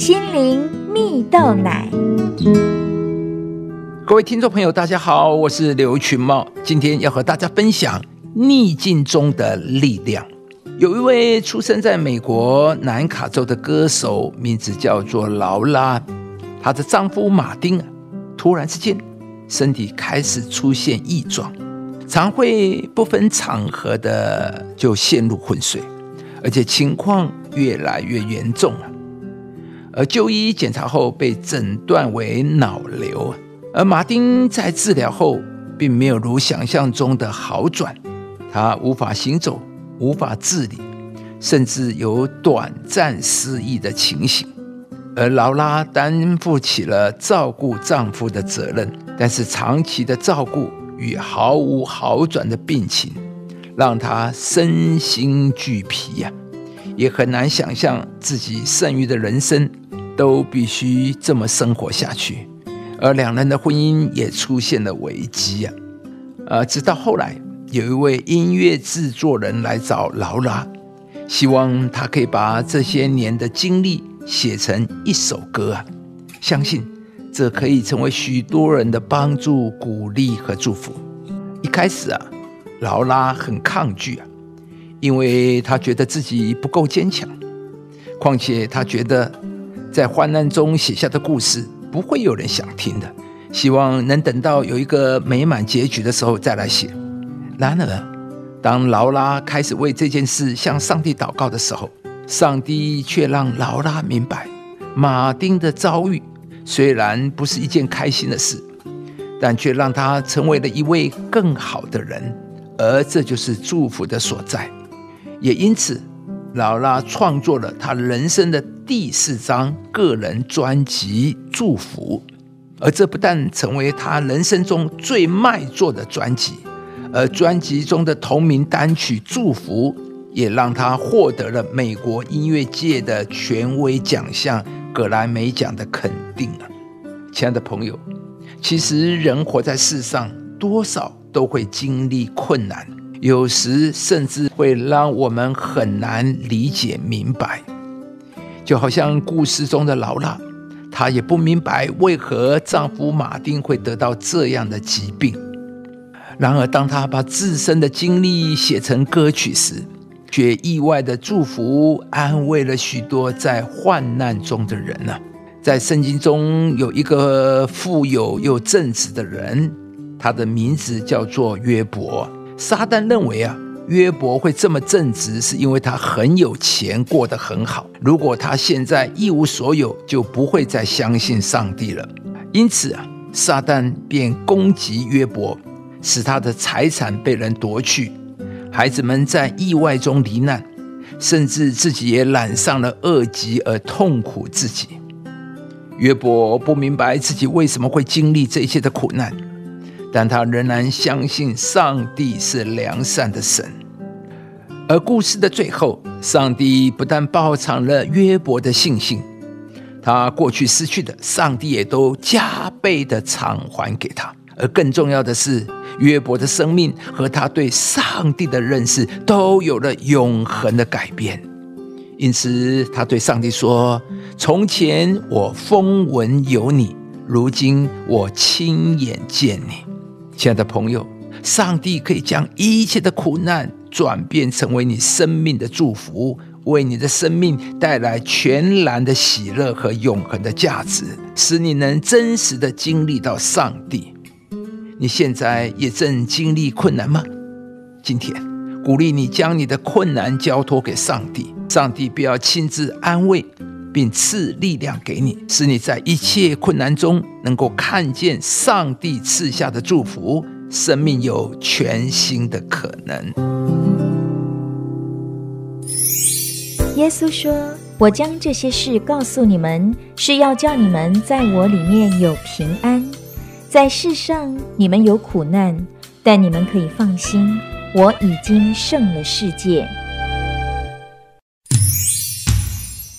心灵蜜豆奶。各位听众朋友，大家好，我是刘群茂，今天要和大家分享逆境中的力量。有一位出生在美国南卡州的歌手，名字叫做劳拉，她的丈夫马丁啊突然之间身体开始出现异状，常会不分场合的就陷入昏睡，而且情况越来越严重了。而就医检查后被诊断为脑瘤。而马丁在治疗后，并没有如想象中的好转，他无法行走，无法自理，甚至有短暂失忆的情形。而劳拉担负起了照顾丈夫的责任，但是长期的照顾与毫无好转的病情，让她身心俱疲呀，也很难想象自己剩余的人生都必须这么生活下去。而两人的婚姻也出现了危机啊！呃，直到后来，有一位音乐制作人来找劳拉，希望他可以把这些年的经历写成一首歌啊！相信这可以成为许多人的帮助、鼓励和祝福。一开始啊，劳拉很抗拒啊，因为他觉得自己不够坚强，况且他觉得在患难中写下的故事。不会有人想听的，希望能等到有一个美满结局的时候再来写。然而，当劳拉开始为这件事向上帝祷告的时候，上帝却让劳拉明白，马丁的遭遇虽然不是一件开心的事，但却让他成为了一位更好的人，而这就是祝福的所在。也因此。劳拉创作了他人生的第四张个人专辑《祝福》，而这不但成为他人生中最卖座的专辑，而专辑中的同名单曲《祝福》也让他获得了美国音乐界的权威奖项格莱美奖的肯定啊！亲爱的朋友，其实人活在世上，多少都会经历困难。有时甚至会让我们很难理解明白，就好像故事中的劳拉，她也不明白为何丈夫马丁会得到这样的疾病。然而，当她把自身的经历写成歌曲时，却意外的祝福、安慰了许多在患难中的人呢。在圣经中有一个富有又正直的人，他的名字叫做约伯。撒旦认为啊，约伯会这么正直，是因为他很有钱，过得很好。如果他现在一无所有，就不会再相信上帝了。因此啊，撒旦便攻击约伯，使他的财产被人夺去，孩子们在意外中罹难，甚至自己也染上了恶疾而痛苦自己。约伯不明白自己为什么会经历这些的苦难。但他仍然相信上帝是良善的神，而故事的最后，上帝不但报偿了约伯的信心，他过去失去的，上帝也都加倍的偿还给他。而更重要的是，约伯的生命和他对上帝的认识都有了永恒的改变。因此，他对上帝说：“从前我风闻有你，如今我亲眼见你。”亲爱的朋友，上帝可以将一切的苦难转变成为你生命的祝福，为你的生命带来全然的喜乐和永恒的价值，使你能真实的经历到上帝。你现在也正经历困难吗？今天鼓励你将你的困难交托给上帝，上帝必要亲自安慰。并赐力量给你，使你在一切困难中能够看见上帝赐下的祝福，生命有全新的可能。耶稣说：“我将这些事告诉你们，是要叫你们在我里面有平安。在世上你们有苦难，但你们可以放心，我已经胜了世界。”